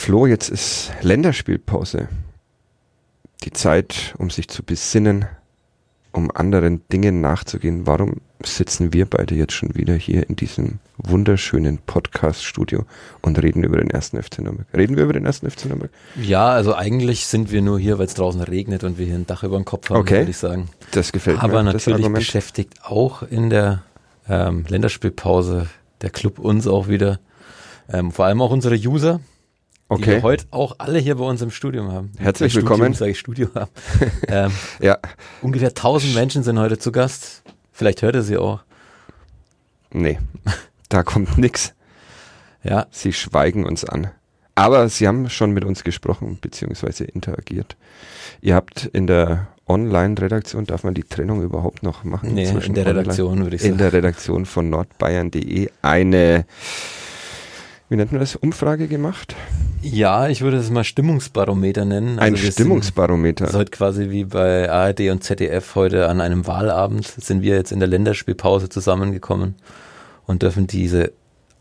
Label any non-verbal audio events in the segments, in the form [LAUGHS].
Flo, jetzt ist Länderspielpause. Die Zeit, um sich zu besinnen, um anderen Dingen nachzugehen. Warum sitzen wir beide jetzt schon wieder hier in diesem wunderschönen Podcast-Studio und reden über den ersten FC Nürnberg? Reden wir über den ersten FC Nürnberg? Ja, also eigentlich sind wir nur hier, weil es draußen regnet und wir hier ein Dach über dem Kopf haben, Okay. würde ich sagen. Das gefällt mir. Aber natürlich beschäftigt auch in der ähm, Länderspielpause der Club uns auch wieder. Ähm, vor allem auch unsere User, die Okay. wir heute auch alle hier bei uns im Studium haben. Herzlich Studium, willkommen. Sage ich Studio haben. [LAUGHS] ähm, Ja, ungefähr 1000 Menschen sind heute zu Gast. Vielleicht hört ihr sie auch. nee. Da kommt nix. Ja, Sie schweigen uns an. Aber sie haben schon mit uns gesprochen bzw. interagiert. Ihr habt in der Online-Redaktion, darf man die Trennung überhaupt noch machen? nee, zwischen in der Online- Redaktion würde ich In sagen. der Redaktion von nordbayern.de eine, wie nennt man das, Umfrage gemacht? Ja, ich würde es mal Stimmungsbarometer nennen. Ein Also wir Stimmungsbarometer. Sind, das ist heute quasi wie bei ARD und ZDF heute an einem Wahlabend sind wir jetzt in der Länderspielpause zusammengekommen und dürfen diese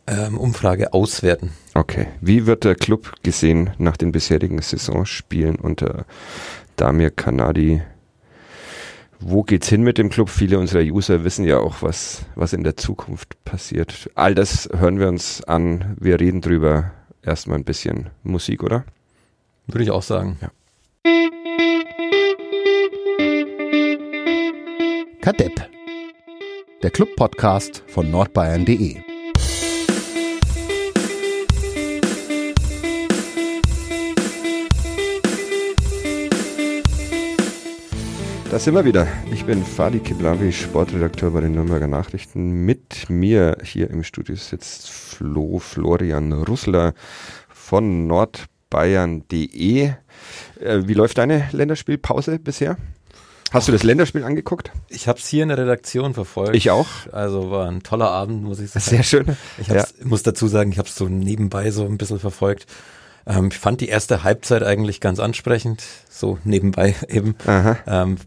ähm, Umfrage auswerten. Okay. Wie wird der Club gesehen nach den bisherigen Saisonspielen unter Damir Kanadi? Wo geht's hin mit dem Club? Viele unserer User wissen ja auch, was, was in der Zukunft passiert. All das hören wir uns an. Wir reden drüber. Erstmal ein bisschen Musik, oder? Würde ich auch sagen. Kadepp. Der Club-Podcast von nordbayern.de. Da sind wir wieder. Ich bin Fadi Kiblavi, Sportredakteur bei den Nürnberger Nachrichten. Mit mir hier im Studio sitzt Flo Florian Russler von nordbayern.de. Äh, wie läuft deine Länderspielpause bisher? Hast du das Länderspiel angeguckt? Ich habe es hier in der Redaktion verfolgt. Ich auch. Also war ein toller Abend, muss ich sagen. Sehr schön. Ich hab's, muss dazu sagen, ich habe es so nebenbei so ein bisschen verfolgt. Ähm, ich fand die erste Halbzeit eigentlich ganz ansprechend, so nebenbei [LAUGHS] eben. Ähm,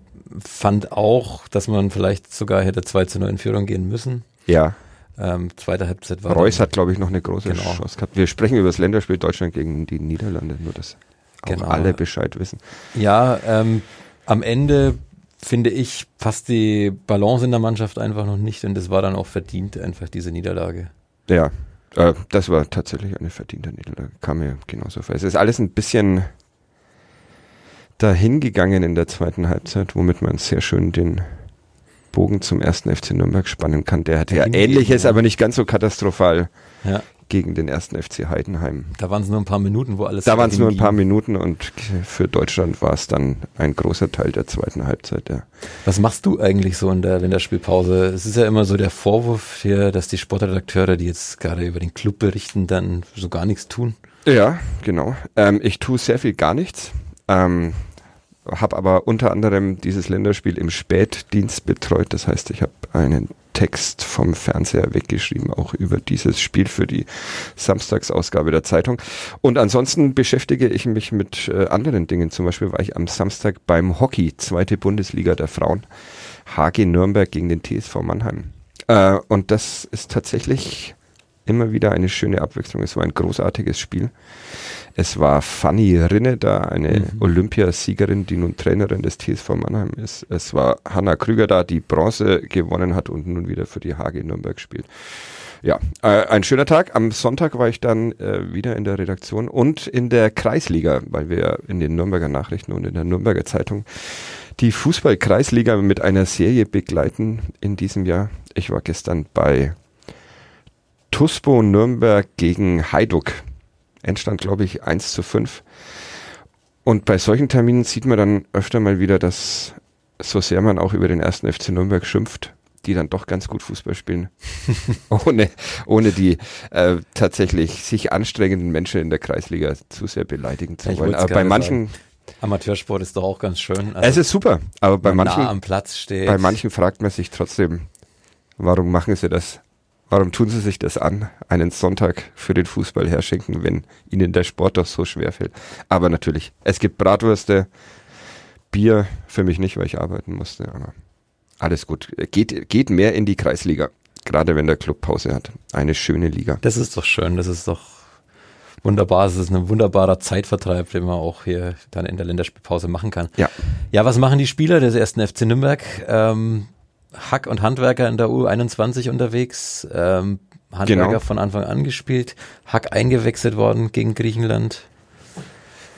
fand auch, dass man vielleicht sogar hätte 2 zu 9 in Führung gehen müssen. Ja, Ähm, zweite Halbzeit war Reus hat, glaube ich, noch eine große Genau. Chance gehabt. Wir sprechen über das Länderspiel Deutschland gegen die Niederlande, nur dass auch Genau. alle Bescheid wissen. Ja, ähm, am Ende finde ich passt die Balance in der Mannschaft einfach noch nicht und es war dann auch verdient, einfach diese Niederlage. Ja, äh, das war tatsächlich eine verdiente Niederlage. Kam mir genauso vor. Es ist alles ein bisschen dahingegangen in der zweiten Halbzeit, womit man sehr schön den Bogen zum ersten FC Nürnberg spannen kann. Der hatte ja ähnliches, aber nicht ganz so katastrophal Ja, gegen den ersten FC Heidenheim. da waren es nur ein paar Minuten, wo alles Da waren es nur ein paar Minuten und für Deutschland war es dann ein großer Teil der zweiten Halbzeit. Ja. Was machst du eigentlich so in der Länderspielpause? Es ist ja immer so der Vorwurf hier, dass die Sportredakteure, die jetzt gerade über den Club berichten, dann so gar nichts tun. Ja, genau. Ähm, ich tue sehr viel gar nichts. Ähm, habe aber unter anderem dieses Länderspiel im Spätdienst betreut. Das heißt, ich habe einen Text vom Fernseher weggeschrieben, auch über dieses Spiel für die Samstagsausgabe der Zeitung. Und ansonsten beschäftige ich mich mit äh, anderen Dingen. Zum Beispiel war ich am Samstag beim Hockey, zweite Bundesliga der Frauen. HG Nürnberg gegen den TSV Mannheim. Äh, und das ist tatsächlich immer wieder eine schöne Abwechslung. Es war ein großartiges Spiel. Es war Fanny Rinne da, eine Mhm. Olympiasiegerin, die nun Trainerin des TSV Mannheim ist. Es war Hanna Krüger da, die Bronze gewonnen hat und nun wieder für die HG Nürnberg spielt. Ja, äh, ein schöner Tag. Am Sonntag war ich dann äh, wieder in der Redaktion und in der Kreisliga, weil wir in den Nürnberger Nachrichten und in der Nürnberger Zeitung die Fußball-Kreisliga mit einer Serie begleiten in diesem Jahr. Ich war gestern bei Tuspo Nürnberg gegen Hajduk. Endstand, glaube ich, 1 zu 5. Und bei solchen Terminen sieht man dann öfter mal wieder, dass so sehr man auch über den ersten FC Nürnberg schimpft, die dann doch ganz gut Fußball spielen, [LAUGHS] ohne, ohne die äh, tatsächlich sich anstrengenden Menschen in der Kreisliga zu sehr beleidigen zu Ich wollen. Aber bei manchen, Amateursport ist doch auch ganz schön. es ist super, aber bei manchen, nah am Platz steht. bei manchen fragt man sich trotzdem, warum machen sie das? Warum tun sie sich das an, einen Sonntag für den Fußball herschenken, wenn ihnen der Sport doch so schwer fällt? Aber natürlich, es gibt Bratwürste, Bier für mich nicht, weil ich arbeiten musste, aber alles gut. Geht, geht mehr in die Kreisliga, gerade wenn der Club Pause hat. Eine schöne Liga. Das ist doch schön, das ist doch wunderbar. Es ist ein wunderbarer Zeitvertreib, den man auch hier dann in der Länderspielpause machen kann. Ja. Ja, was machen die Spieler des ersten FC Nürnberg? Ähm, Hack und Handwerker in der U21 unterwegs. Ähm, Handwerker Genau. von Anfang an gespielt. Hack eingewechselt worden gegen Griechenland.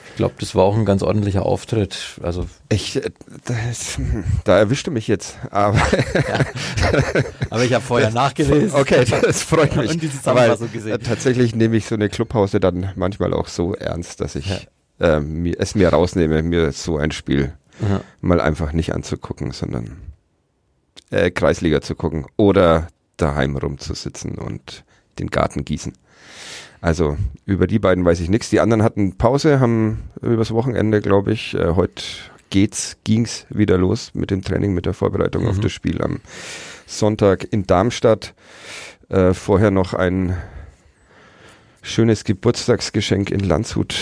Ich glaube, das war auch ein ganz ordentlicher Auftritt. Also, Ich, äh, das, da erwischte mich jetzt. Aber [LAUGHS] aber ich habe vorher nachgelesen. okay, das freut [LAUGHS] mich. Und die Zusammenfassung gesehen. äh, tatsächlich nehme ich so eine Clubhause dann manchmal auch so ernst, dass ich äh, mir, es mir rausnehme, mir so ein Spiel Ja. mal einfach nicht anzugucken, sondern äh, Kreisliga zu gucken oder daheim rumzusitzen und den Garten gießen. Also über die beiden weiß ich nichts. Die anderen hatten Pause, haben übers Wochenende, glaube ich, äh, heute geht's, ging's wieder los mit dem Training, mit der Vorbereitung auf Mhm. das Spiel am Sonntag in Darmstadt. Äh, vorher noch ein schönes Geburtstagsgeschenk in Landshut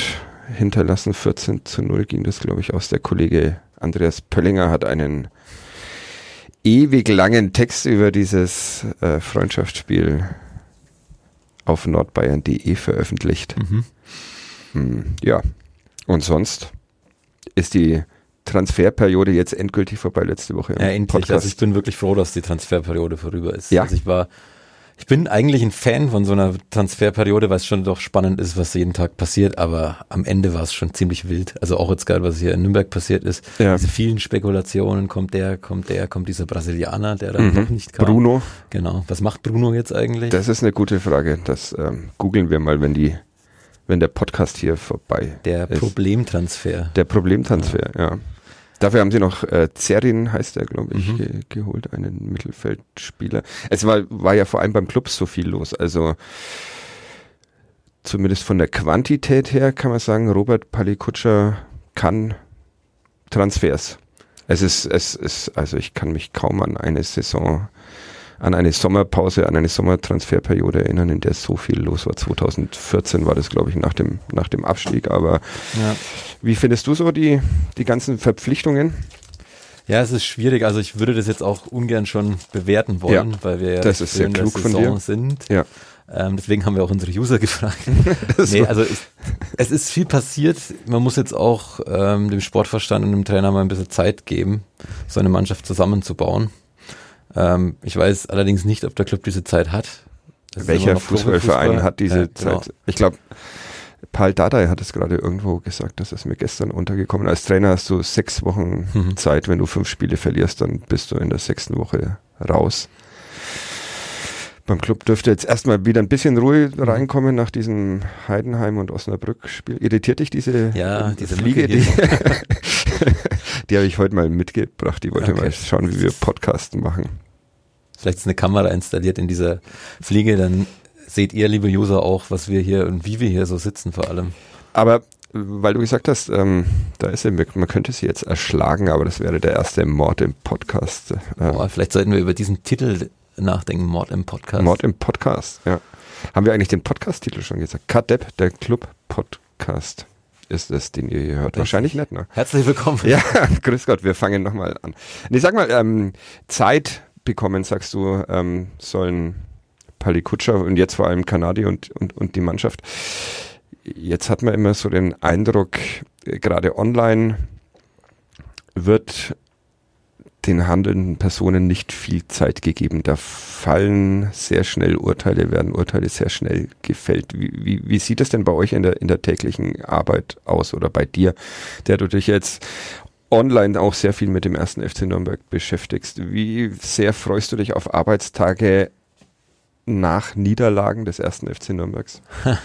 hinterlassen. 14 zu 0 ging das, glaube ich, aus. Der Kollege Andreas Pöllinger hat einen ewig langen Text über dieses äh, Freundschaftsspiel auf nordbayern.de veröffentlicht. Mhm. Hm, ja, und sonst ist die Transferperiode jetzt endgültig vorbei letzte Woche. Ja, endlich. Podcast. Also ich bin wirklich froh, dass die Transferperiode vorüber ist. Ja. Also ich war, ich bin eigentlich ein Fan von so einer Transferperiode, weil es schon doch spannend ist, was jeden Tag passiert, aber am Ende war es schon ziemlich wild. Also auch jetzt gerade, was hier in Nürnberg passiert ist. Ja. Diese vielen Spekulationen, kommt der, kommt der, kommt dieser Brasilianer, der dann Mhm. noch nicht kam. Bruno, Genau. Was macht Bruno jetzt eigentlich? das ist eine gute Frage. Das ähm, googeln wir mal, wenn die, wenn der Podcast hier vorbei der ist. Problemtransfer. Der Problemtransfer, ja. Dafür haben sie noch äh, Zerin, heißt er, glaube ich, Mhm. ge geholt, einen Mittelfeldspieler. Es war, war ja vor allem beim Club so viel los. Also zumindest von der Quantität her kann man sagen, Robert Palikutscher kann Transfers. Es ist, es ist, also ich kann mich kaum an eine Saison, an eine Sommerpause, an eine Sommertransferperiode erinnern, in der so viel los war. 2014 war das, glaube ich, nach dem, nach dem Abstieg, aber Ja. wie findest du so die, die ganzen Verpflichtungen? Ja, es ist schwierig. Also ich würde das jetzt auch ungern schon bewerten wollen, Ja, weil wir ja das recht ist sehr früh in der klug von Saison dir. sind. Ja. Ähm, deswegen haben wir auch unsere User [LAUGHS] gefragt. [LAUGHS] Nee, also ich, es ist viel passiert. Man muss jetzt auch ähm, dem Sportverstand und dem Trainer mal ein bisschen Zeit geben, so eine Mannschaft zusammenzubauen. Ähm, ich weiß allerdings nicht, ob der Club diese Zeit hat. Immer Welcher Fußballverein hat diese Ja, genau. Zeit? Ich glaube, Paul Dardai hat es gerade irgendwo gesagt, das ist mir gestern untergekommen. Als Trainer hast du sechs Wochen Mhm. Zeit. Wenn du fünf Spiele verlierst, dann bist du in der sechsten Woche raus. Beim Club dürfte jetzt erstmal wieder ein bisschen Ruhe reinkommen nach diesem Heidenheim und Osnabrück-Spiel. Irritiert dich diese Ja, diese Fliege? Die. [LAUGHS] die habe ich heute mal mitgebracht. Die wollte Okay. mal schauen, wie wir Podcasten machen. Vielleicht ist eine Kamera installiert in dieser Fliege, dann seht ihr, liebe User, auch, was wir hier und wie wir hier so sitzen vor allem. Aber weil du gesagt hast, ähm, da ist sie, man könnte sie jetzt erschlagen, aber das wäre der erste Mord im Podcast. Äh, Boah, vielleicht sollten wir über diesen Titel nachdenken, Mord im Podcast. Mord im Podcast, ja. Haben wir eigentlich den Podcast-Titel schon gesagt? Kadepp, der Club-Podcast ist es, den ihr hier hört. Wahrscheinlich nicht, ne? Herzlich willkommen. [LAUGHS] Ja, grüß Gott, wir fangen nochmal an. Nee, sag mal, ähm, Zeit bekommen, sagst du, ähm, sollen Pali Kutscher und jetzt vor allem Kanadi und, und, und die Mannschaft. Jetzt hat man immer so den Eindruck, äh, gerade online wird den handelnden Personen nicht viel Zeit gegeben. Da fallen sehr schnell Urteile, werden Urteile sehr schnell gefällt. Wie, wie, wie sieht es denn bei euch in der, in der täglichen Arbeit aus oder bei dir, der du dich jetzt online auch sehr viel mit dem ersten FC Nürnberg beschäftigst? Wie sehr freust du dich auf Arbeitstage nach Niederlagen des ersten FC Nürnbergs? [LAUGHS]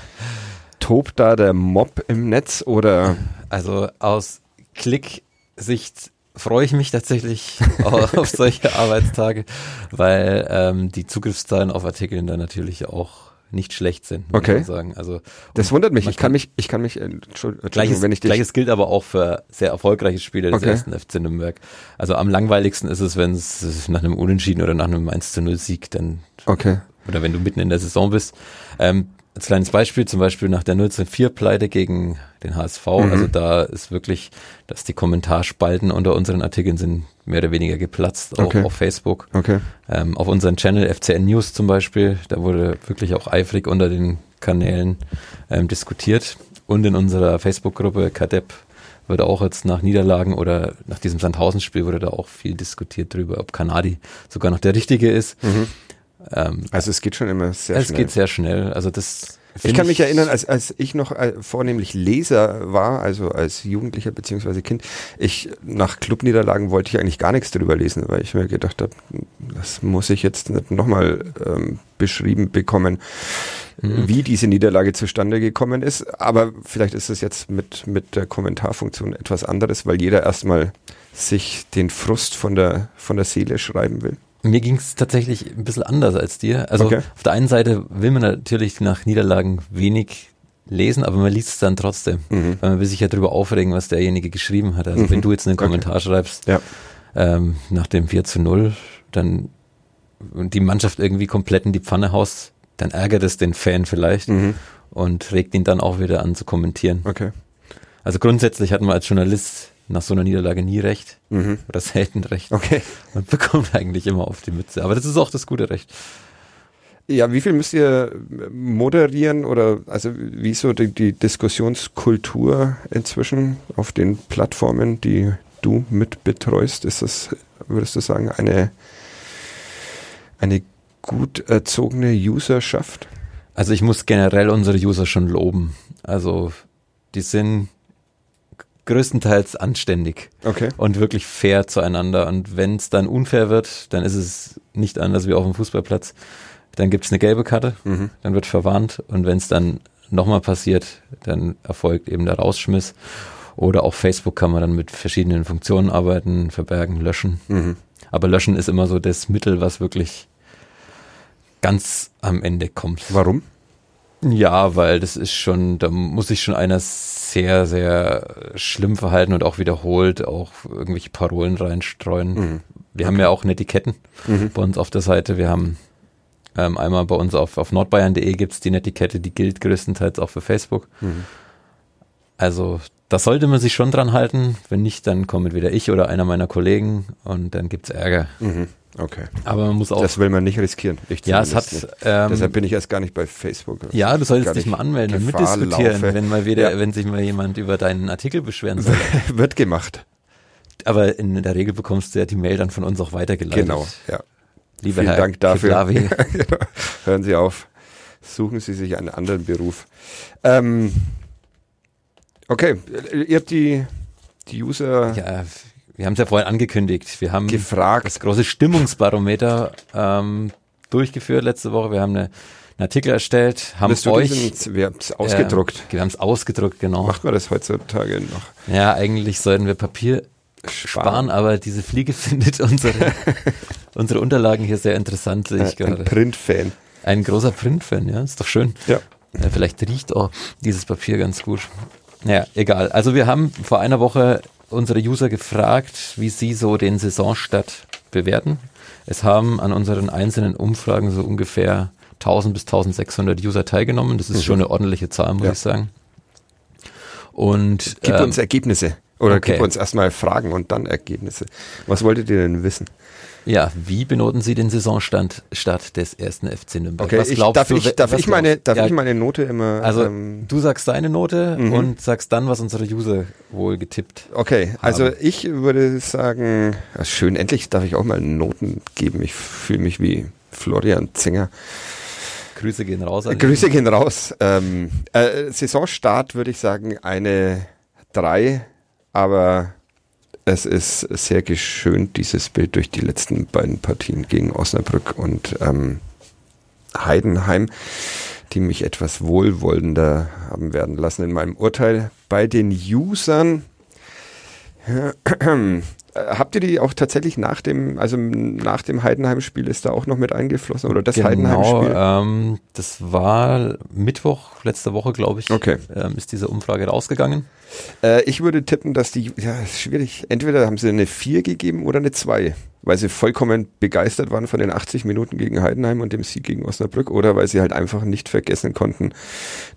Tobt da der Mob im Netz oder Also aus Klick-Sicht freue ich mich tatsächlich [LAUGHS] auf solche Arbeitstage, weil ähm, die Zugriffszahlen auf Artikeln dann natürlich auch nicht schlecht sind, muss Okay. man sagen. Also Das und wundert mich. Ich kann mich, ich kann mich, äh, Entschuldigung, Gleiches, wenn ich dich. Gleiches gilt aber auch für sehr erfolgreiche Spiele des Okay. ersten FC Nürnberg. Also am langweiligsten ist es, wenn es nach einem Unentschieden oder nach einem 1 zu 0 Sieg dann Okay. oder wenn du mitten in der Saison bist. Ähm, als kleines Beispiel, zum Beispiel nach der 0-4-Pleite gegen den HSV, Mhm. also da ist wirklich, dass die Kommentarspalten unter unseren Artikeln sind mehr oder weniger geplatzt, auch Okay. auf Facebook. Okay. Ähm, auf unseren Channel FCN News zum Beispiel, da wurde wirklich auch eifrig unter den Kanälen ähm, diskutiert und in unserer Facebook-Gruppe KADEP wird auch jetzt nach Niederlagen oder nach diesem Sandhausen-Spiel wurde da auch viel diskutiert drüber, ob Kanadi sogar noch der richtige ist. Mhm. Ähm, Also es geht schon immer sehr es schnell. geht sehr schnell. Also das Ich kann mich erinnern, als, als ich noch äh, vornehmlich Leser war, also als Jugendlicher beziehungsweise Kind, ich nach Clubniederlagen wollte ich eigentlich gar nichts drüber lesen, weil ich mir gedacht habe, das muss ich jetzt nicht nochmal ähm, beschrieben bekommen, Mhm. wie diese Niederlage zustande gekommen ist. Aber vielleicht ist es jetzt mit, mit der Kommentarfunktion etwas anderes, weil jeder erstmal sich den Frust von der, von der Seele schreiben will. Mir ging es tatsächlich ein bisschen anders als dir. Also Okay. auf der einen Seite will man natürlich nach Niederlagen wenig lesen, aber man liest es dann trotzdem. Mhm. Weil man will sich ja darüber aufregen, was derjenige geschrieben hat. Also Mhm. wenn du jetzt einen Okay. Kommentar schreibst Ja. ähm, nach dem 4 zu 0, dann und die Mannschaft irgendwie komplett in die Pfanne haust, dann ärgert es den Fan vielleicht Mhm. und regt ihn dann auch wieder an zu kommentieren. Okay. Also grundsätzlich hat man als Journalist nach so einer Niederlage nie recht Mhm. oder selten recht. Okay. Man bekommt eigentlich immer auf die Mütze. Aber das ist auch das gute Recht. Ja, wie viel müsst ihr moderieren oder also wie ist so die, die Diskussionskultur inzwischen auf den Plattformen, die du mit betreust? Ist das, würdest du sagen, eine, eine gut erzogene Userschaft? Also ich muss generell unsere User schon loben. Also die sind größtenteils anständig Okay. und wirklich fair zueinander. Und wenn es dann unfair wird, dann ist es nicht anders wie auf dem Fußballplatz. Dann gibt es eine gelbe Karte, Mhm. dann wird verwarnt. Und wenn es dann nochmal passiert, dann erfolgt eben der Rausschmiss. Oder auf Facebook kann man dann mit verschiedenen Funktionen arbeiten, verbergen, löschen. Mhm. Aber löschen ist immer so das Mittel, was wirklich ganz am Ende kommt. Warum? Ja, weil das ist schon, da muss sich schon einer sehr, sehr schlimm verhalten und auch wiederholt auch irgendwelche Parolen reinstreuen. Mhm. Wir haben ja auch Netiquetten Mhm. bei uns auf der Seite. Wir haben ähm, einmal bei uns auf, auf nordbayern.de gibt's die Netiquette, die gilt größtenteils auch für Facebook. Mhm. Also da sollte man sich schon dran halten. Wenn nicht, dann kommt entweder ich oder einer meiner Kollegen und dann gibt's Ärger. Mhm. Okay. Aber man muss auch. Das will man nicht riskieren. Ich ja, es hat. nicht. Deshalb Ähm, bin ich erst gar nicht bei Facebook. ja, du solltest dich mal anmelden und mitdiskutieren, laufe. wenn mal wieder, Ja. wenn sich mal jemand über deinen Artikel beschweren soll. [LAUGHS] Wird gemacht. Aber in der Regel bekommst du ja die Mail dann von uns auch weitergeleitet. Genau. Ja. Lieber Vielen Herr Dank dafür. Genau. [LAUGHS] Hören Sie auf. Suchen Sie sich einen anderen Beruf. Ähm, okay, ihr habt die, die User ja, wir haben es ja vorhin angekündigt. Wir haben gefragt. das große Stimmungsbarometer ähm, durchgeführt letzte Woche. Wir haben eine, einen Artikel erstellt, haben du euch wir haben es ausgedruckt. Äh, wir haben es ausgedruckt, genau. Macht man das heutzutage noch? Ja, eigentlich sollten wir Papier sparen, aber diese Fliege [LAUGHS] findet unsere, unsere Unterlagen hier sehr interessant, sehe ich Äh, Ein gerade. Print-Fan. Ein großer Print-Fan, ja, ist doch schön. Ja. Äh, vielleicht riecht auch dieses Papier ganz gut. Naja, egal. Also wir haben vor einer Woche unsere User gefragt, wie sie so den Saisonstart bewerten. Es haben an unseren einzelnen Umfragen so ungefähr 1000 bis 1600 User teilgenommen. Das ist Mhm. schon eine ordentliche Zahl, muss Ja. ich sagen. Und Gib ähm, uns Ergebnisse. Oder okay. gib uns erstmal Fragen und dann Ergebnisse. Was wolltet ihr denn wissen? Ja, wie benoten Sie den Saisonstand Start des ersten FC Nürnberg? Okay, Was ich, glaubst darf, du, ich, darf, ich, meine, darf ja, ich meine Note immer. Also ähm, du sagst deine Note Mhm. und sagst dann, was unsere User wohl getippt. Okay, also haben. ich würde sagen, schön, endlich darf ich auch mal Noten geben. Ich fühle mich wie Florian Zinger. Grüße gehen raus. an Grüße gehen raus. Ähm, äh, Saisonstart würde ich sagen eine 3, aber es ist sehr geschönt, dieses Bild durch die letzten beiden Partien gegen Osnabrück und ähm, Heidenheim, die mich etwas wohlwollender haben werden lassen in meinem Urteil. Bei den Usern [CLEARS THROAT] Habt ihr die auch tatsächlich nach dem, also nach dem Heidenheim-Spiel ist da auch noch mit eingeflossen oder das genau, Heidenheim-Spiel? ähm, das war Mittwoch, letzte Woche, glaube ich, Okay. ähm, ist diese Umfrage rausgegangen. Äh, ich würde tippen, dass die, ja, ist schwierig. Entweder haben sie eine 4 gegeben oder eine 2, weil sie vollkommen begeistert waren von den 80 Minuten gegen Heidenheim und dem Sieg gegen Osnabrück oder weil sie halt einfach nicht vergessen konnten,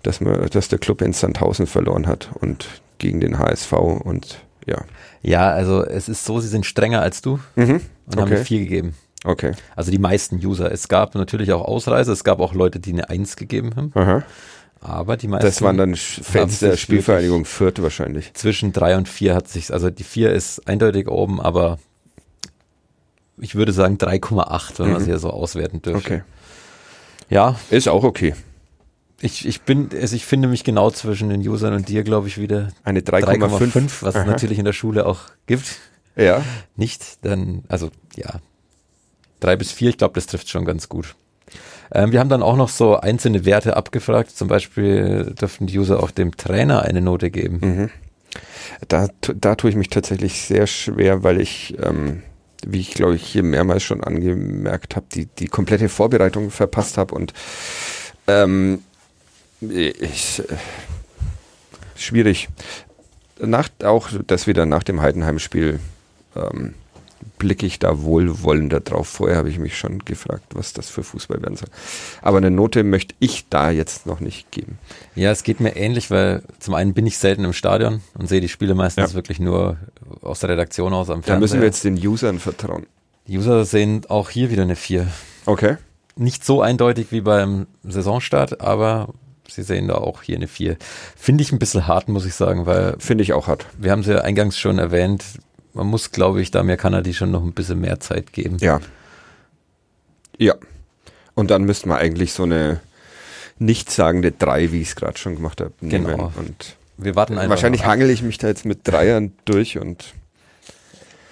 dass man, dass der Club in Sandhausen verloren hat und gegen den HSV und ja. Ja, also es ist so, sie sind strenger als du Mhm. und haben Okay. mir vier gegeben. Okay. Also die meisten User. Es gab natürlich auch Ausreißer, es gab auch Leute, die eine Eins gegeben haben. Aha. Aber die meisten. Das waren dann Fans der Spielvereinigung Fürth wahrscheinlich. Zwischen drei und vier hat sich, also die vier ist eindeutig oben, aber ich würde sagen 3,8, wenn mhm. man sie ja so auswerten dürfte. Okay. Ja. Ist auch okay. Ich, ich bin, also ich finde mich genau zwischen den Usern und dir, glaube ich, wieder eine 3,5, was Aha. es natürlich in der Schule auch gibt. Ja. Nicht, dann, also ja, drei bis vier, ich glaube, das trifft schon ganz gut. Ähm, wir haben dann auch noch so einzelne Werte abgefragt. Zum Beispiel dürften die User auch dem Trainer eine Note geben. Mhm. Da, da tue ich mich tatsächlich sehr schwer, weil ich, ähm, wie ich glaube ich hier mehrmals schon angemerkt habe, die, die komplette Vorbereitung verpasst habe und ähm, ich, äh, schwierig. Nach, auch das wieder nach dem Heidenheim-Spiel ähm, blicke ich da wohlwollender drauf. Vorher habe ich mich schon gefragt, was das für Fußball werden soll. Aber eine Note möchte ich da jetzt noch nicht geben. Ja, es geht mir ähnlich, weil zum einen bin ich selten im Stadion und sehe die Spiele meistens ja. wirklich nur aus der Redaktion aus am Fernseher. Da müssen wir jetzt den Usern vertrauen. Die User sehen auch hier wieder eine 4. Okay. Nicht so eindeutig wie beim Saisonstart, aber sie sehen da auch hier eine 4. Finde ich ein bisschen hart, muss ich sagen, weil. Finde ich auch hart. Wir haben sie ja eingangs schon erwähnt, man muss, glaube ich, da mir Kanadi schon noch ein bisschen mehr Zeit geben. Ja. Ja. Und dann müsste man eigentlich so eine nichtssagende drei, wie ich es gerade schon gemacht habe, nehmen. Genau. Und wir warten einfach. Wahrscheinlich hangel ich mich da jetzt mit Dreiern durch und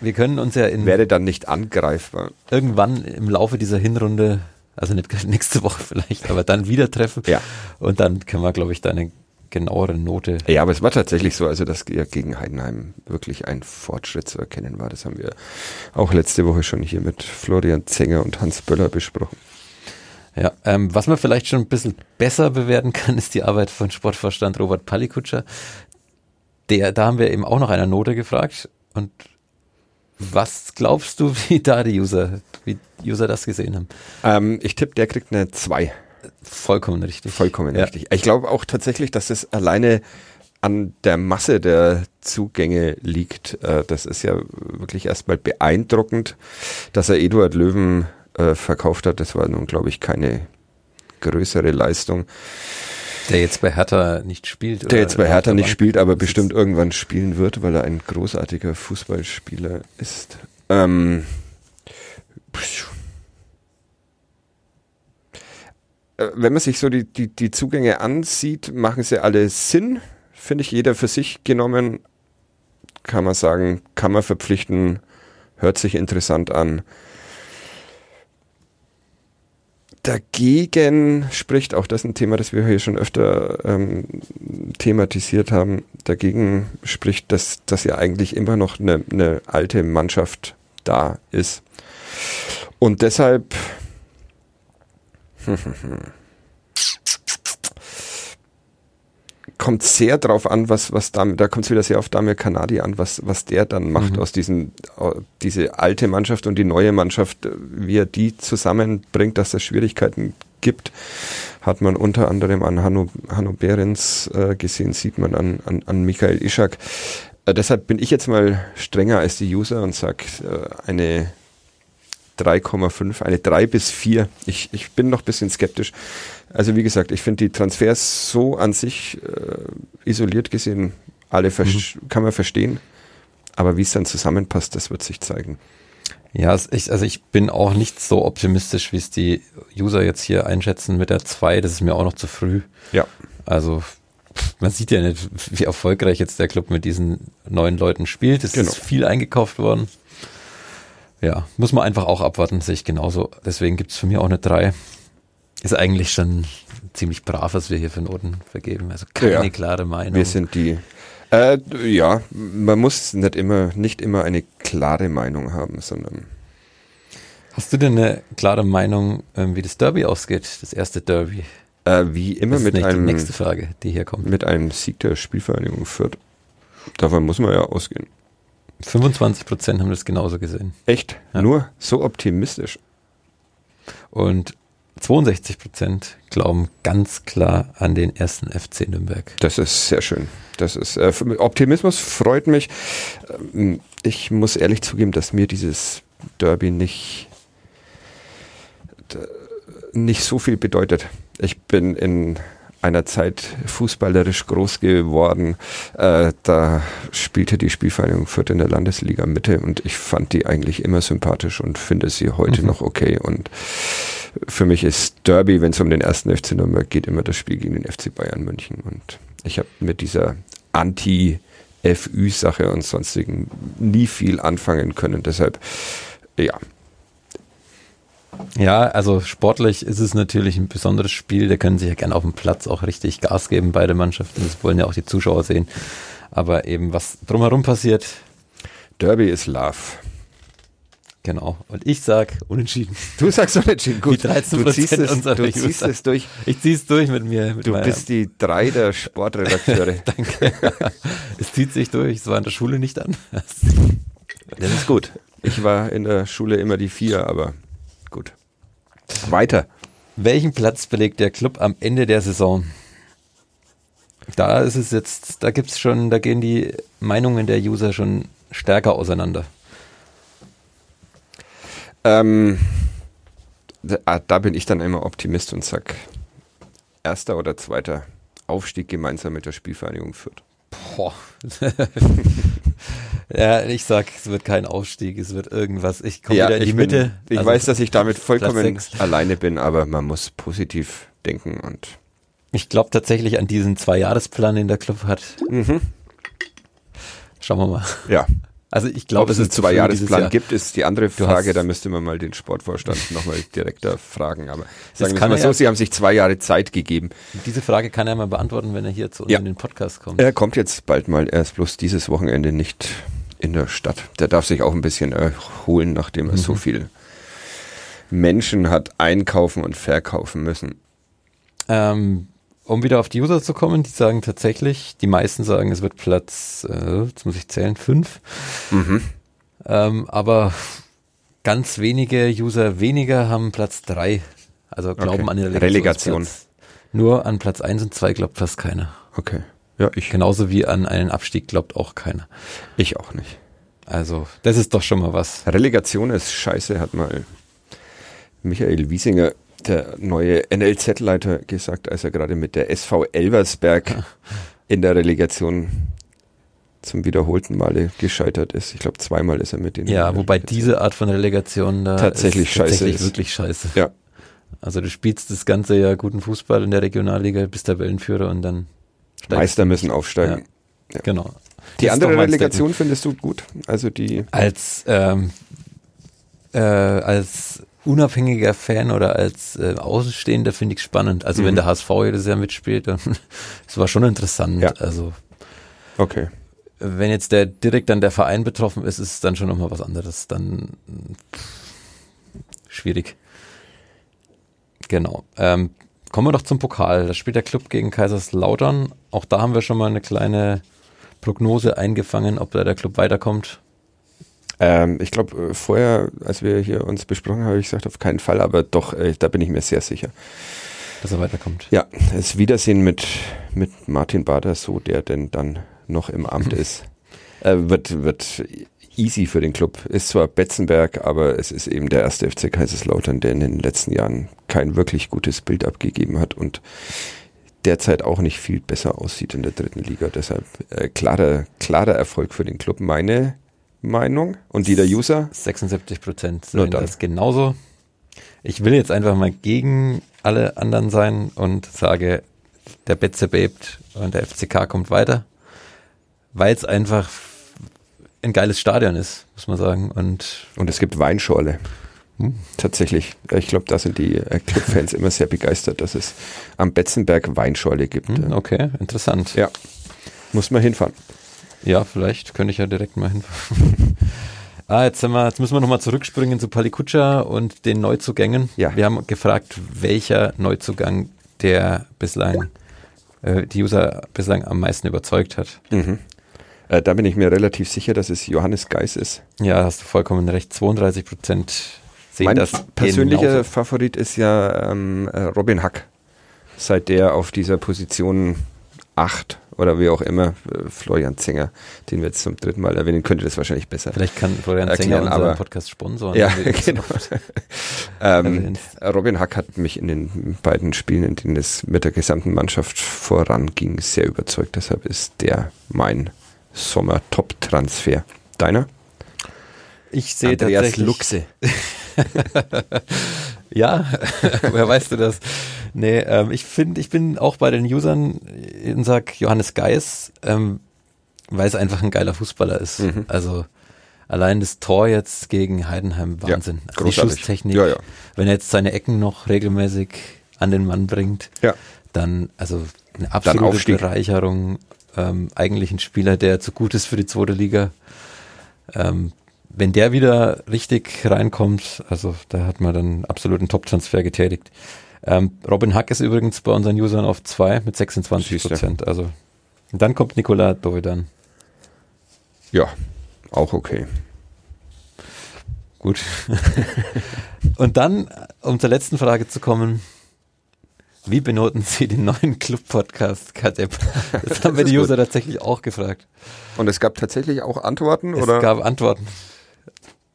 wir können uns ja in werde dann nicht angreifbar. Irgendwann im Laufe dieser Hinrunde, also nicht [LAUGHS] nächste Woche vielleicht, aber dann wieder treffen. Ja. Und dann können wir, glaube ich, deine genauere Note. Ja, aber es war tatsächlich so, also dass ja gegen Heidenheim wirklich ein Fortschritt zu erkennen war. Das haben wir auch letzte Woche schon hier mit Florian Zenger und Hans Böller besprochen. Ja, ähm, was man vielleicht schon ein bisschen besser bewerten kann, [LAUGHS] ist die Arbeit von Sportvorstand Robert Palikutscher. Der, da haben wir eben auch noch eine Note gefragt. Und was glaubst du, wie da die User, wie User das gesehen haben? Ähm, ich tippe, der kriegt eine 2. Vollkommen richtig. Vollkommen ja. richtig. Ich glaube auch tatsächlich, dass es alleine an der Masse der Zugänge liegt. Äh, das ist ja wirklich erstmal beeindruckend, dass er Eduard Löwen äh, verkauft hat. Das war nun, glaube ich, keine größere Leistung. Der jetzt bei Hertha nicht spielt. Der jetzt bei Hertha nicht spielt, aber bestimmt irgendwann spielen wird, weil er ein großartiger Fußballspieler ist. Ähm, Äh, wenn man sich so die, die, die Zugänge ansieht, machen sie alle Sinn, finde ich, jeder für sich genommen, kann man sagen, kann man verpflichten, hört sich interessant an. Dagegen spricht, auch das ein Thema, das wir hier schon öfter ähm, thematisiert haben, dagegen spricht, dass, dass ja eigentlich immer noch eine, eine alte Mannschaft da ist. Und deshalb [LAUGHS] kommt sehr drauf an, was, was da, da kommt es wieder sehr auf Damir Kanadi an, was, was der dann macht mhm. aus diesen, diese alte Mannschaft und die neue Mannschaft, wie er die zusammenbringt, dass es Schwierigkeiten gibt, hat man unter anderem an Hanno, Hanno Behrens äh, gesehen, sieht man an, an, an Michael Ischak. Äh, deshalb bin ich jetzt mal strenger als die User und sage äh, eine 3,5, eine 3 bis 4. Ich, ich bin noch ein bisschen skeptisch. Also wie gesagt, ich finde die Transfers so an sich äh, isoliert gesehen, alle mhm. kann man verstehen. Aber wie es dann zusammenpasst, das wird sich zeigen. Ja, ich, also ich bin auch nicht so optimistisch, wie es die User jetzt hier einschätzen mit der 2. Das ist mir auch noch zu früh. Ja. Also man sieht ja nicht, wie erfolgreich jetzt der Club mit diesen neuen Leuten spielt. Es genau. ist viel eingekauft worden. Ja, muss man einfach auch abwarten, sehe ich genauso. Deswegen gibt es für mich auch eine 3. Ist eigentlich schon ziemlich brav, was wir hier für Noten vergeben. Also keine ja, klare Meinung. Wir sind die. Äh, ja, man muss nicht immer, nicht immer eine klare Meinung haben, sondern. Hast du denn eine klare Meinung, ähm, wie das Derby ausgeht, das erste Derby? Äh, wie immer das ist mit einem. Die nächste Frage, die hier kommt. Mit einem Sieg der Spielvereinigung führt. Davon muss man ja ausgehen. 25 Prozent haben das genauso gesehen. Echt? Ja. Nur so optimistisch. Und 62 Prozent glauben ganz klar an den ersten FC Nürnberg. Das ist sehr schön. Das ist äh, Optimismus freut mich. Ähm, ich muss ehrlich zugeben, dass mir dieses Derby nicht nicht so viel bedeutet. Ich bin in einer Zeit fußballerisch groß geworden. Äh, da spielte die Spielvereinigung Fürth in der Landesliga Mitte und ich fand die eigentlich immer sympathisch und finde sie heute mhm. noch okay. Und für mich ist Derby, wenn es um den ersten FC Nürnberg geht, immer das Spiel gegen den FC Bayern München. Und ich habe mit dieser Anti- FÜ-Sache und sonstigen nie viel anfangen können. Deshalb, ja, ja, also sportlich ist es natürlich ein besonderes Spiel. Da können sich ja gerne auf dem Platz auch richtig Gas geben, beide Mannschaften. Das wollen ja auch die Zuschauer sehen. Aber eben, was drumherum passiert. Derby ist Love. Genau. Und ich sag unentschieden. Du sagst unentschieden. Gut. Die 13 du ziehst, es, du ziehst es durch. Ich zieh's durch mit mir. Mit du bist die drei der [LAUGHS] Sportredakteure. Danke. es zieht sich durch. Es war in der Schule nicht anders. Das ist gut. Ich war in der Schule immer die vier, aber Gut. Weiter. Welchen Platz belegt der Club am Ende der Saison? Da ist es jetzt, da gibt es schon, da gehen die Meinungen der User schon stärker auseinander. Ähm, da, ah, da bin ich dann immer Optimist und sag erster oder zweiter Aufstieg gemeinsam mit der Spielvereinigung Fürth. [LAUGHS] Ja, ich sag, es wird kein Aufstieg, es wird irgendwas. Ich komme ja, wieder in die Mitte. Bin, ich also weiß, dass ich damit vollkommen alleine bin, aber man muss positiv denken und. Ich glaube tatsächlich an diesen Zwei-Jahres-Plan, den der Club hat. Mhm. Schauen wir mal. Ja. Also ich glaube, es ist zwei Jahresplan gibt, ist die andere Frage. Da müsste man mal den Sportvorstand nochmal direkter fragen. Aber sagen wir mal so, Sie haben sich zwei Jahre Zeit gegeben. Diese Frage kann er mal beantworten, wenn er hier zu uns ja. in den Podcast kommt. Er kommt jetzt bald mal. Er ist bloß dieses Wochenende nicht in der Stadt. Der darf sich auch ein bisschen erholen, nachdem er mhm. so viel Menschen hat einkaufen und verkaufen müssen. Ähm, um wieder auf die User zu kommen, die sagen tatsächlich, die meisten sagen, es wird Platz, äh, jetzt muss ich zählen, fünf. Mhm. Ähm, aber ganz wenige User weniger haben Platz drei. Also glauben okay. an die Relegation. Nur an Platz eins und zwei glaubt fast keiner. Okay. Ja, ich. Genauso wie an einen Abstieg glaubt auch keiner. Ich auch nicht. Also, das ist doch schon mal was. Relegation ist scheiße, hat mal Michael Wiesinger, der neue NLZ-Leiter, gesagt, als er gerade mit der SV Elversberg [LAUGHS] in der Relegation zum wiederholten Male gescheitert ist. Ich glaube, zweimal ist er mit denen. Ja, wobei diese Art von Relegation da tatsächlich scheiße tatsächlich ist. wirklich scheiße. Ja. Also du spielst das ganze Jahr guten Fußball in der Regionalliga, bist Tabellenführer und dann Meister müssen aufsteigen. Ja, ja. Genau. Die das andere Relegation findest du gut? Also die als ähm, äh, als unabhängiger Fan oder als äh, Außenstehender finde ich spannend. Also mhm. wenn der HSV jedes Jahr mitspielt, dann [LAUGHS] es war schon interessant. Ja. Also okay. Wenn jetzt der direkt dann der Verein betroffen ist, ist es dann schon nochmal was anderes. Dann schwierig. Genau. Ähm, Kommen wir doch zum Pokal. Da spielt der Club gegen Kaiserslautern. Auch da haben wir schon mal eine kleine Prognose eingefangen, ob da der Club weiterkommt. Ähm, ich glaube, äh, vorher, als wir hier uns besprochen haben, habe ich gesagt, auf keinen Fall, aber doch, äh, da bin ich mir sehr sicher. Dass er weiterkommt. Ja, das Wiedersehen mit, mit Martin Bader, so der denn dann noch im Amt [LAUGHS] ist, äh, wird, wird easy für den Club. Ist zwar Betzenberg, aber es ist eben der erste FC Kaiserslautern, der in den letzten Jahren kein wirklich gutes Bild abgegeben hat und derzeit auch nicht viel besser aussieht in der dritten Liga. Deshalb äh, klarer, klarer Erfolg für den Club. Meine Meinung und die der User? 76 Prozent sehen das genauso. Ich will jetzt einfach mal gegen alle anderen sein und sage, der Betze bebt und der FCK kommt weiter, weil es einfach ein geiles Stadion ist, muss man sagen. Und, und es gibt Weinschorle. Hm. Tatsächlich. Ich glaube, da sind die äh, Clubfans immer sehr begeistert, dass es am Betzenberg Weinschorle gibt. Hm, okay, interessant. Ja. Muss man hinfahren. Ja, vielleicht könnte ich ja direkt mal hinfahren. [LAUGHS] ah, jetzt, wir, jetzt müssen wir nochmal zurückspringen zu Palikutscha und den Neuzugängen. Ja. Wir haben gefragt, welcher Neuzugang der bislang äh, die User bislang am meisten überzeugt hat. Mhm. Äh, da bin ich mir relativ sicher, dass es Johannes Geis ist. Ja, hast du vollkommen recht. 32 Prozent sehen mein das. persönlicher genauso. Favorit ist ja ähm, äh, Robin Hack. Seit der auf dieser Position 8 oder wie auch immer, Florian Zenger, den wir jetzt zum dritten Mal erwähnen, könnte das wahrscheinlich besser. Vielleicht kann Florian Erklären, Zenger unseren Podcast sponsoren. Ja, [LAUGHS] genau. [LAUGHS] ähm, erwähnt. Robin Hack hat mich in den beiden Spielen, in denen es mit der gesamten Mannschaft voranging, sehr überzeugt. Deshalb ist der mein Sommer-Top-Transfer. Deiner? Ich sehe Andreas tatsächlich. Luchse. [LAUGHS] Ja, woher weißt du das? Nee, ähm, ich finde, ich bin auch bei den Usern und sag Johannes Geis, ähm, weil es einfach ein geiler Fußballer ist. Mhm. Also allein das Tor jetzt gegen Heidenheim, Wahnsinn. Ja, also die. Schusstechnik, Ja, ja. wenn er jetzt seine Ecken noch regelmäßig an den Mann bringt, Ja. dann also eine absolute. Bereicherung. Ähm, eigentlich ein Spieler, der zu gut ist für die zweite Liga. Ähm, wenn der wieder richtig reinkommt, also da hat man dann absolut einen Top-Transfer getätigt. Ähm, Robin Hack ist übrigens bei unseren Usern auf zwei mit 26 Prozent. Also und dann kommt Nikola Dovedan. Ja, auch okay. Gut. [LAUGHS] Und dann, um zur letzten Frage zu kommen, wie benoten Sie den neuen Club-Podcast Kadepp? [LAUGHS] Das haben wir die gut. User tatsächlich auch gefragt. Und es gab tatsächlich auch Antworten Es oder gab Antworten.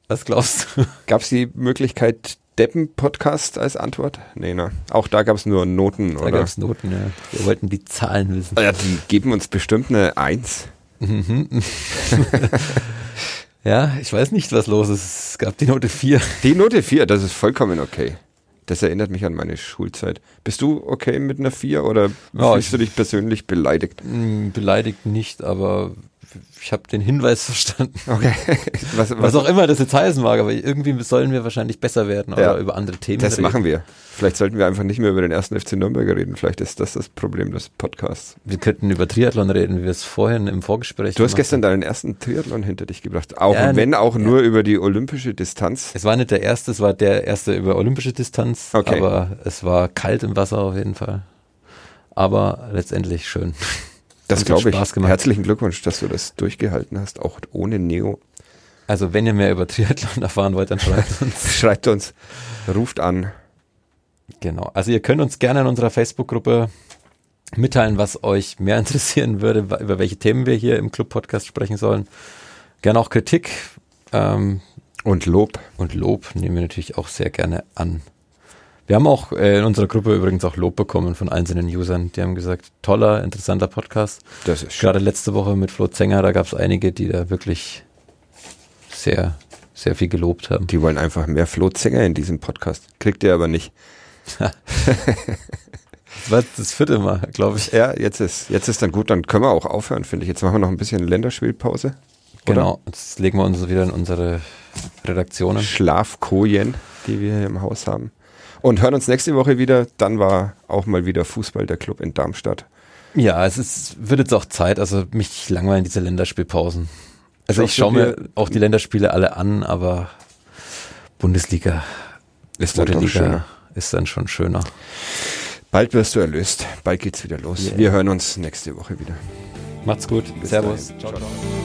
Was glaubst du? gab es die Möglichkeit Deppen-Podcast als Antwort? Nee, ne? Auch da gab es nur Noten Da oder? gab es Noten, ja. Wir wollten die Zahlen wissen. Ja, die geben uns bestimmt eine Eins. [LAUGHS] Ja, ich weiß nicht, was los ist. Es gab die Note 4. Die Note 4, das ist vollkommen okay. Das erinnert mich an meine Schulzeit. Bist du okay mit einer 4 oder Ja, fühlst du dich persönlich beleidigt? Hm, Beleidigt nicht, aber ich habe den Hinweis verstanden. Okay. [LAUGHS] Was, Was auch immer das jetzt heißen mag, aber irgendwie sollen wir wahrscheinlich besser werden oder Ja. über andere Themen Das reden. machen wir. Vielleicht sollten wir einfach nicht mehr über den ersten FC Nürnberg reden. Vielleicht ist das das Problem des Podcasts. Wir könnten über Triathlon reden, wie wir es vorhin im Vorgespräch Du hast gestern deinen ersten Triathlon hinter dich gebracht. Auch Ja, wenn auch ja. nur über die olympische Distanz. Es war nicht der erste, es war der erste über olympische Distanz, Okay. aber es war kalt im Wasser auf jeden Fall. Aber letztendlich schön. Das glaube ich. Gemacht. Herzlichen Glückwunsch, dass du das durchgehalten hast, auch ohne Neo. Also wenn ihr mehr über Triathlon erfahren wollt, dann schreibt [LAUGHS] uns. Schreibt uns, ruft an. genau. Also ihr könnt uns gerne in unserer Facebook-Gruppe mitteilen, was euch mehr interessieren würde, über welche Themen wir hier im Club-Podcast sprechen sollen. Gerne auch Kritik ähm, Und Lob. und Lob nehmen wir natürlich auch sehr gerne an. Wir haben auch äh, in unserer Gruppe übrigens auch Lob bekommen von einzelnen Usern. Die haben gesagt, toller, interessanter Podcast. Das ist schön. Gerade letzte Woche mit Flo Zenger, da gab es einige, die da wirklich sehr, sehr viel gelobt haben. Die wollen einfach mehr Flo Zenger in diesem Podcast. Kriegt ihr aber nicht. Das war das vierte Mal, glaube ich. Ja, jetzt ist, jetzt ist dann gut, dann können wir auch aufhören, finde ich. Jetzt machen wir noch ein bisschen Länderspielpause. Genau, jetzt legen wir uns wieder in unsere Redaktionen. Schlafkojen, die wir hier im Haus haben. Und hören uns nächste Woche wieder. Dann war auch mal wieder Fußball der Club in Darmstadt. Ja, es ist, wird jetzt auch Zeit, also mich langweilen diese Länderspielpausen. Also ich Schaust schaue mir auch die Länderspiele alle an, aber Bundesliga, Ist dann Liga schöner. ist dann schon schöner. Bald wirst du erlöst. Bald geht's wieder los. Yeah. Wir hören uns nächste Woche wieder. Macht's gut. Bis Servus. dahin. Ciao, ciao.